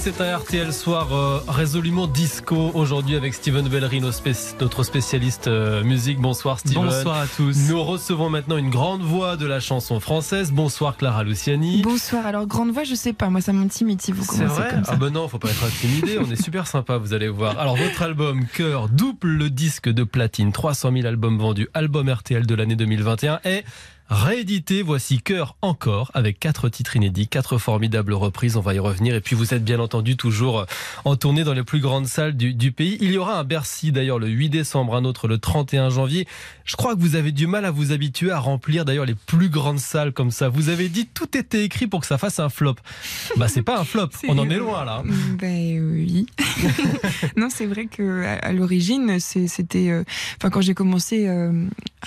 C'est un RTL soir euh, résolument disco aujourd'hui avec Steven Bellery, notre spécialiste euh, musique. Bonsoir Steven. Bonsoir à tous. Nous recevons maintenant une grande voix de la chanson française. Bonsoir Clara Luciani. Bonsoir. Alors, grande voix, je sais pas. Moi, ça m'intimide si vous C'est commencez vrai comme ça. Ah ben non, faut pas être intimidé, on est super sympa, vous allez voir. Alors votre album Cœur double le disque de platine, 300 000 albums vendus, album RTL de l'année 2021 est réédité. Voici Cœur encore avec quatre titres inédits, quatre formidables reprises, on va y revenir. Et puis vous êtes bien entendu toujours en tournée dans les plus grandes salles du, du pays. Il y aura un Bercy d'ailleurs le 8 décembre, un autre le 31 janvier. Je crois que vous avez du mal à vous habituer à remplir d'ailleurs les plus grandes salles comme ça. Vous avez dit tout était écrit pour que ça fasse un flop. Bah c'est pas un flop, on en est loin là. Ben oui. non, c'est vrai que à, l'origine, c'était. euh, Enfin, quand j'ai commencé euh,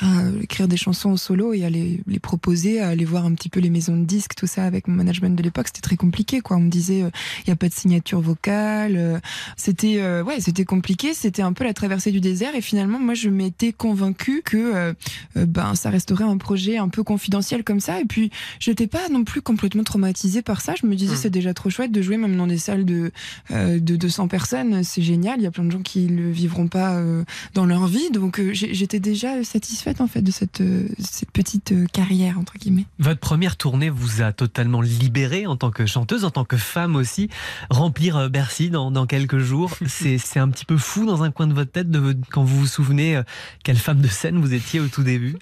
à écrire des chansons au solo et à les, les proposer, à aller voir un petit peu les maisons de disques, tout ça, avec mon management de l'époque, c'était très compliqué. Quoi. On me disait, il n'y a pas de signature vocale. euh, c'était euh, ouais, c'était compliqué. C'était un peu la traversée du désert. Et finalement, moi, je m'étais convaincue que euh, euh, ben ça resterait un projet un peu confidentiel comme ça. Et puis, j'étais pas non plus complètement traumatisée par ça. Je me disais, Mm. c'est déjà trop chouette de jouer même dans des salles de euh, de 200 personnes, c'est génial. Il y a plein de gens qui le vivront pas euh, dans leur vie, donc euh, j'étais déjà satisfaite en fait de cette euh, cette petite euh, carrière entre guillemets? Votre première tournée vous a totalement libéré en tant que chanteuse, en tant que femme aussi. Remplir euh, Bercy dans, dans quelques jours, c'est un petit peu fou dans un coin de votre tête de, quand vous vous souvenez quelle femme de scène vous étiez au tout début.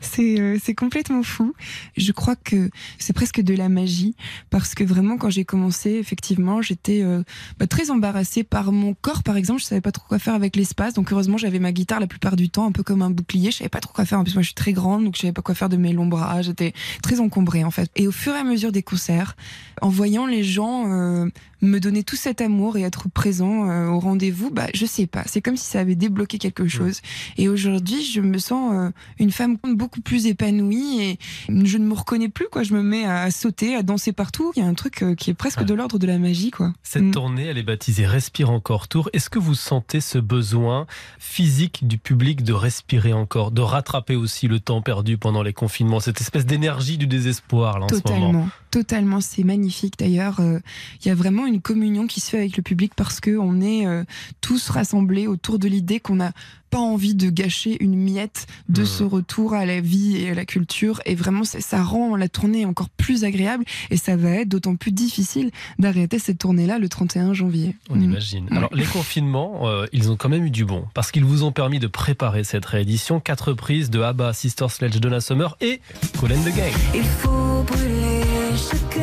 C'est c'est complètement fou. Je crois que c'est presque de la magie parce que vraiment quand j'ai commencé, effectivement, j'étais euh, bah, très embarrassée par mon corps par exemple. Je savais pas trop quoi faire avec l'espace, donc heureusement j'avais ma guitare la plupart du temps un peu comme un bouclier. Je savais pas trop quoi faire. En plus moi je suis très grande, donc je savais pas quoi faire de mes longs bras. J'étais très encombrée en fait. Et au fur et à mesure des concerts, en voyant les gens euh, me donner tout cet amour et être présent euh, au rendez-vous, bah je sais pas. C'est comme si ça avait débloqué quelque chose. Et aujourd'hui, je me sens euh, une femme beaucoup plus épanouie et je ne me reconnais plus quoi. Je me mets à sauter, à danser partout. Il y a un truc euh, qui est presque Ouais. de l'ordre de la magie quoi. Cette Mm. tournée, elle est baptisée Respire encore tour. Est-ce que vous sentez ce besoin physique du public de respirer encore, de rattraper aussi le temps perdu pendant les confinements, cette espèce d'énergie du désespoir là, en ce moment? Totalement, totalement. C'est magnifique d'ailleurs. Il y a vraiment une communion qui se fait avec le public parce que on est euh, tous rassemblés autour de l'idée qu'on n'a pas envie de gâcher une miette de Hmm. ce retour à la vie et à la culture. Et vraiment, ça rend la tournée encore plus agréable et ça va être d'autant plus difficile d'arrêter cette tournée-là le 31 janvier. On Mm. imagine. Alors, les confinements, euh, ils ont quand même eu du bon, parce qu'ils vous ont permis de préparer cette réédition. Quatre reprises de ABBA, Sister Sledge, Donna Summer et Colin the Gang. Il faut brûler chaque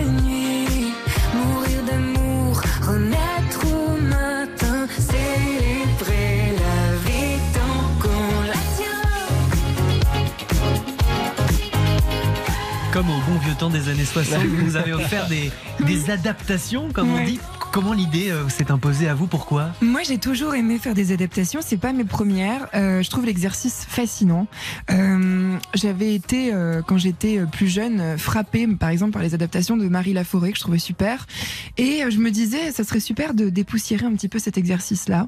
Comme au bon vieux temps des années 60, vous nous avez offert des, des adaptations, comme on dit. Comment l'idée euh, s'est imposée à vous? Pourquoi? Moi, j'ai toujours aimé faire des adaptations. C'est pas mes premières. Euh, je trouve l'exercice fascinant. Euh, J'avais été, quand j'étais plus jeune, frappée, par exemple, par les adaptations de Marie Laforêt que je trouvais super. Et je me disais, ça serait super de dépoussiérer un petit peu cet exercice-là,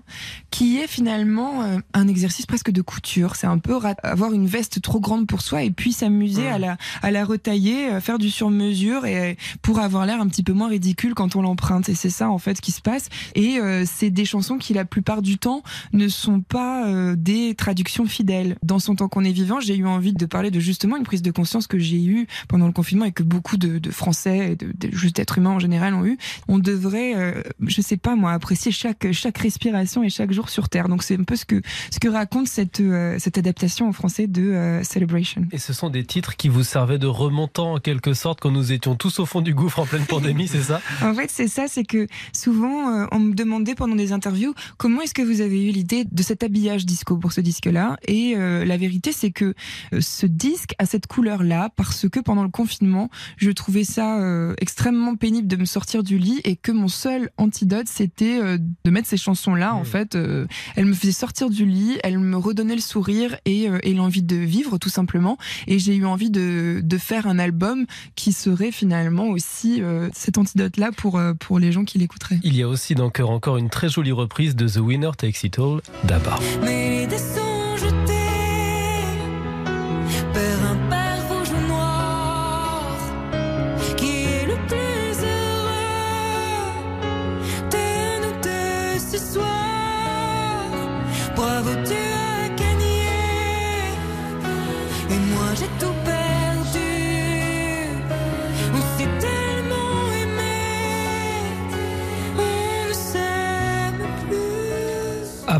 qui est finalement un exercice presque de couture. C'est un peu avoir une veste trop grande pour soi et puis s'amuser à la à retailler, faire du sur-mesure et pour avoir l'air un petit peu moins ridicule quand on l'emprunte. Et c'est ça fait qui se passe. Et euh, c'est des chansons qui la plupart du temps ne sont pas euh, des traductions fidèles. Dans son temps qu'on est vivant, j'ai eu envie de parler de justement une prise de conscience que j'ai eue pendant le confinement et que beaucoup de, de Français et de, de- juste d'êtres humains en général ont eu. On devrait, euh, je sais pas moi, apprécier chaque chaque respiration et chaque jour sur Terre. Donc c'est un peu ce que ce que raconte cette euh, cette adaptation en français de Celebration. Et ce sont des titres qui vous servaient de remontant en quelque sorte quand nous étions tous au fond du gouffre en pleine pandémie, c'est ça? En fait, c'est ça, c'est que souvent euh, on me demandait pendant des interviews comment est-ce que vous avez eu l'idée de cet habillage disco pour ce disque-là? Et euh, la vérité, c'est que euh, ce disque a cette couleur-là parce que pendant le confinement, je trouvais ça euh, extrêmement pénible de me sortir du lit et que mon seul antidote, c'était euh, de mettre ces chansons-là. En fait, euh, elles me faisaient sortir du lit, elles me redonnaient le sourire et, euh, et l'envie de vivre, tout simplement. Et j'ai eu envie de, de faire un album qui serait finalement aussi euh, cet antidote-là pour, euh, pour les gens qui Il y a aussi dans Cœur encore une très jolie reprise de The Winner Takes It All d'Abba.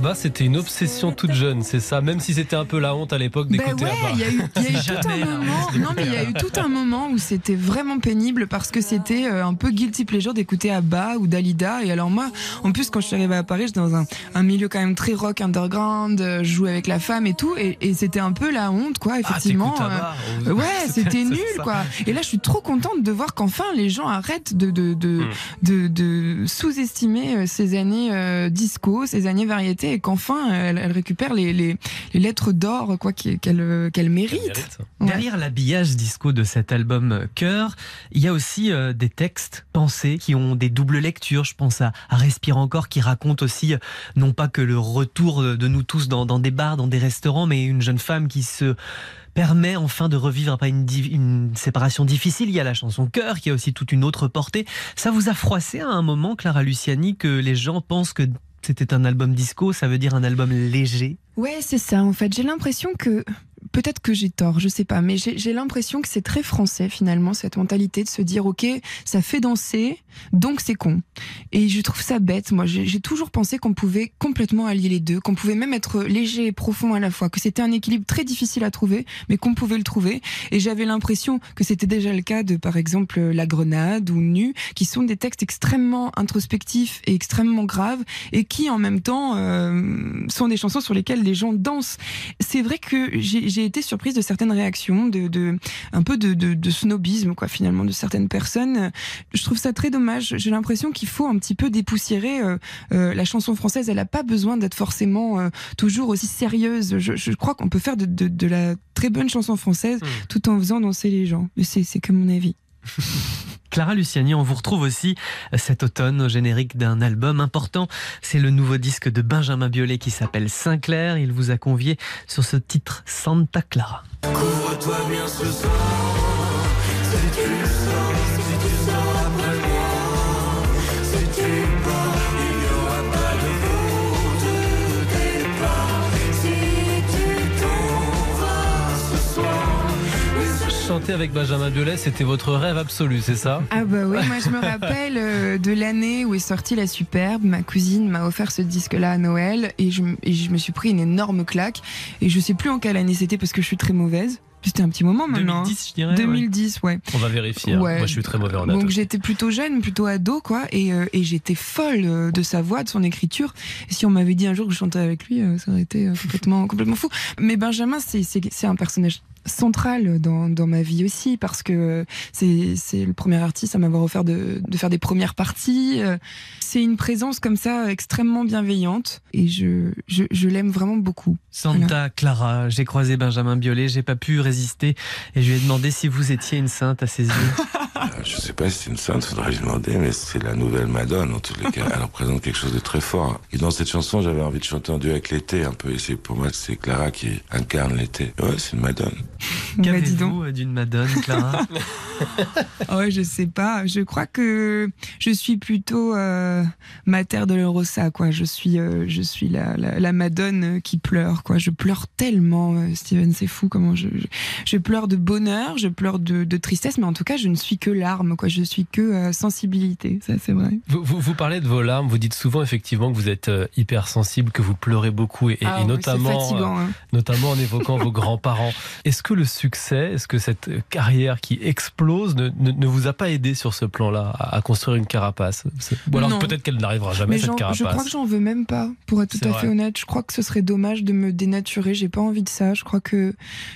Abba, c'était une obsession toute jeune, c'est ça Même si c'était un peu la honte à l'époque Ben d'écouter ouais, Abba. il y a eu, il y a eu tout un moment. je l'ai Non, mais il y a eu tout un moment où c'était vraiment pénible parce que c'était euh, un peu guilty pleasure d'écouter Abba ou Dalida. Et alors moi, en plus, quand je suis arrivée à Paris, j'étais dans un, un milieu quand même très rock underground. euh, Je jouais avec la femme et tout, et, et c'était un peu la honte, quoi. Ah, Effectivement. euh, Abba Ouais, c'était nul, quoi. Et là, je suis trop contente de voir qu'enfin les gens arrêtent de de de, Mm. de, de sous-estimer ces années disco, ces années variétés, et qu'enfin elles récupèrent les, les, les lettres d'or, quoi, euh, Elle méritent. mérite. Ouais. Derrière l'habillage disco de cet album euh, Cœur, il y a aussi euh, des textes pensés qui ont des doubles lectures. Je pense à, à Respire encore qui raconte aussi non pas que le retour de nous tous dans, dans des bars, dans des restaurants, mais une jeune femme qui se permet enfin de revivre après une, une séparation difficile. Il y a la chanson Cœur qui a aussi toute une autre portée. Ça vous a froissé à un moment, Clara Luciani, que les gens pensent que c'était un album disco, ça veut dire un album léger Ouais, c'est ça. En fait, j'ai l'impression que peut-être que j'ai tort, je sais pas, mais j'ai l'impression que c'est très français finalement cette mentalité de se dire ok, ça fait danser, donc c'est con. Et je trouve ça bête. Moi, j'ai toujours pensé qu'on pouvait complètement allier les deux, qu'on pouvait même être léger et profond à la fois, que c'était un équilibre très difficile à trouver, mais qu'on pouvait le trouver. Et j'avais l'impression que c'était déjà le cas de par exemple La Grenade ou Nu, qui sont des textes extrêmement introspectifs et extrêmement graves, et qui en même temps euh, sont des chansons sur lesquelles les gens dansent. C'est vrai que j'ai été surprise de certaines réactions, de, de un peu de, de, de snobisme quoi finalement de certaines personnes. Je trouve ça très dommage. J'ai l'impression qu'il faut un petit peu dépoussiérer euh, euh, la chanson française. Elle n'a pas besoin d'être forcément euh, toujours aussi sérieuse. Je, je crois qu'on peut faire de, la très bonne chanson française Hmm. tout en faisant danser les gens. C'est que mon avis. Clara Luciani, on vous retrouve aussi cet automne au générique d'un album important. C'est le nouveau disque de Benjamin Biolay qui s'appelle Sinclair. Il vous a convié sur ce titre Santa Clara. Couvre-toi bien ce soir avec Benjamin Biolay, c'était votre rêve absolu, c'est ça? Ah bah oui, moi je me rappelle euh, de l'année où est sortie La Superbe. Ma cousine m'a offert ce disque-là à Noël et je, m- et je me suis pris une énorme claque. Et je sais plus en quelle année c'était parce que je suis très mauvaise. C'était un petit moment maintenant. hein. 2010, je dirais. ouais. 2010, ouais. On va vérifier. hein. Ouais. Moi, je suis très mauvais en date. Donc j'étais plutôt jeune, plutôt ado, quoi, et, euh, et j'étais folle euh, de sa voix, de son écriture. Et si on m'avait dit un jour que je chantais avec lui, euh, ça aurait été euh, complètement, complètement fou. Mais Benjamin, c'est un personnage central dans, dans ma vie aussi parce que c'est c'est le premier artiste à m'avoir offert de, de faire des premières parties. C'est une présence comme ça extrêmement bienveillante et je, je, je l'aime vraiment beaucoup. Santa Clara, j'ai croisé Benjamin Biolay, j'ai pas pu résister et je lui ai demandé si vous étiez une sainte à ses yeux. Je sais pas si c'est une sainte, faudrait lui demander, mais c'est la nouvelle Madone, en tous les cas. Elle représente quelque chose de très fort. Et dans cette chanson, j'avais envie de chanter en duo avec l'été, un peu. Et c'est, pour moi, c'est Clara qui incarne l'été. Ouais, c'est une Madone. Bah. Qu'avez-vous euh, d'une Madone, Clara ouais, je sais pas. Je crois que je suis plutôt euh, Mater de Rosa, quoi. Je suis, euh, je suis la, la, la Madone qui pleure, quoi. Je pleure tellement, euh, Steven, c'est fou comment je, je, je pleure de bonheur, je pleure de, de tristesse, mais en tout cas, je ne suis que larmes. quoi. Je suis que euh, sensibilité, ça c'est vrai. Vous, vous, vous parlez de vos larmes, vous dites souvent effectivement que vous êtes euh, hypersensible, que vous pleurez beaucoup, et, et- Ah et notamment, fatigant. hein. notamment en évoquant vos grands-parents. Est-ce que le succès, est-ce que cette carrière qui explose ne, ne, ne vous a pas aidé sur ce plan-là à, à construire une carapace? Ou alors peut-être qu'elle n'arrivera jamais, Mais cette carapace. je crois que j'en veux même pas, pour être tout à fait honnête. Je crois que ce serait dommage de me dénaturer. J'ai pas envie de ça. Je crois que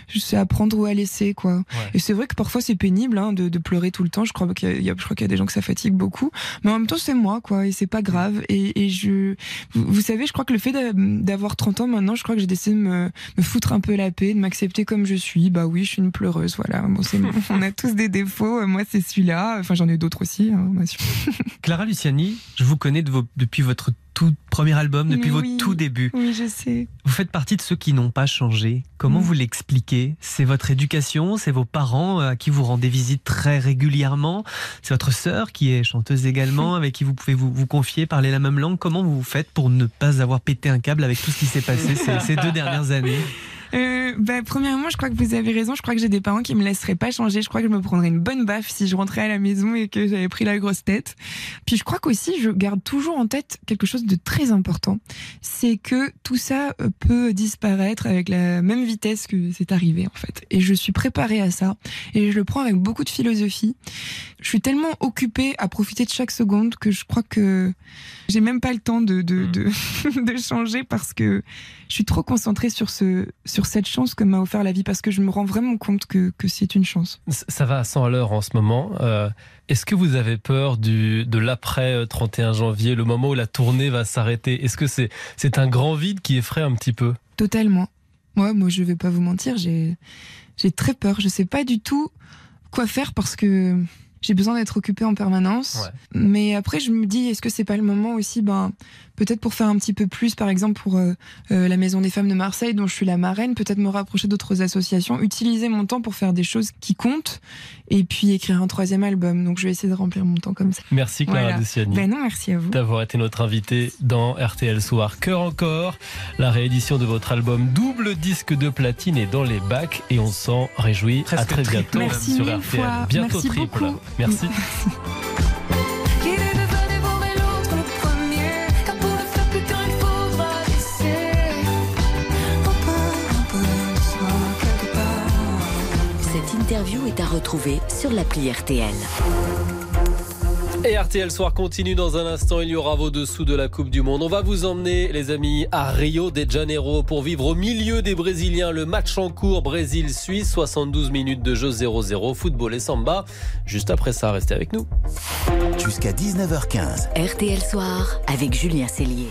je sais apprendre ou à laisser, quoi. Et c'est vrai que parfois c'est pénible hein, de, de pleurer tout le temps. Je crois qu'il y a- y a, je crois qu'il y a des gens que ça fatigue beaucoup. Mais en même temps, c'est moi, quoi. Et c'est pas grave. Et, et je, vous, vous savez, je crois que le fait d'a- d'avoir 30 ans maintenant, je crois que j'ai décidé de me, me foutre un peu la paix, de m'accepter comme je suis. Bah oui, je suis une pleureuse. Voilà. Bon, c'est, on a tous des défauts. Moi, c'est celui-là. Enfin, j'en ai d'autres aussi. hein. Clara Luciani, je vous connais de vos- depuis votre tout premier album, depuis oui. tout débuts. Oui, je sais. Vous faites partie de ceux qui n'ont pas changé. Comment Mm. vous l'expliquez? C'est votre éducation, c'est vos parents euh, à qui vous rendez visite très régulièrement, c'est votre sœur qui est chanteuse également, avec qui vous pouvez vous, vous confier, parler la même langue. Comment vous faites pour ne pas avoir pété un câble avec tout ce qui s'est passé ces, ces deux dernières années? Euh, bah, premièrement, je crois que vous avez raison. Je crois que j'ai des parents qui me laisseraient pas changer. Je crois que je me prendrais une bonne baffe si je rentrais à la maison et que j'avais pris la grosse tête. Puis je crois qu'aussi, je garde toujours en tête quelque chose de très important. C'est que tout ça euh, peut disparaître avec la même vitesse que c'est arrivé, en fait. Et je suis préparée à ça. Et je le prends avec beaucoup de philosophie. Je suis tellement occupée à profiter de chaque seconde que je crois que j'ai même pas le temps de, de, de, de changer parce que je suis trop concentrée sur ce sur cette chance que m'a offert la vie parce que je me rends vraiment compte que, que c'est une chance. Ça va à 100 à l'heure en ce moment. Euh, Est-ce que vous avez peur du, de l'après euh, 31 janvier, le moment où la tournée va s'arrêter? Est-ce que c'est c'est un grand vide qui effraie un petit peu? Totalement. Ouais, moi je vais pas vous mentir, j'ai j'ai très peur. Je sais pas du tout quoi faire parce que j'ai besoin d'être occupée en permanence. Ouais. Mais après je me dis est-ce que c'est pas le moment aussi ben peut-être pour faire un petit peu plus par exemple pour euh, euh, la Maison des femmes de Marseille dont je suis la marraine, peut-être me rapprocher d'autres associations, utiliser mon temps pour faire des choses qui comptent et puis écrire un troisième album. Donc je vais essayer de remplir mon temps comme ça. Merci Clara Voilà. Luciani. Ben non, merci à vous. d'avoir été notre invité dans RTL Soir. Cœur encore, la réédition de votre album double disque de platine est dans les bacs et on s'en réjouit. Presque à très bientôt Merci sur RTL. fois. Bientôt Merci triple. beaucoup. Merci. part Cette interview est à retrouver sur l'appli RTL. Et RTL Soir continue dans un instant. Il y aura vos dessous de la Coupe du Monde. On va vous emmener, les amis, à Rio de Janeiro pour vivre au milieu des Brésiliens le match en cours Brésil-Suisse. 72 minutes de jeu 0-0, football et samba. Juste après ça, restez avec nous. Jusqu'à 19h15. RTL Soir avec Julien Cellier.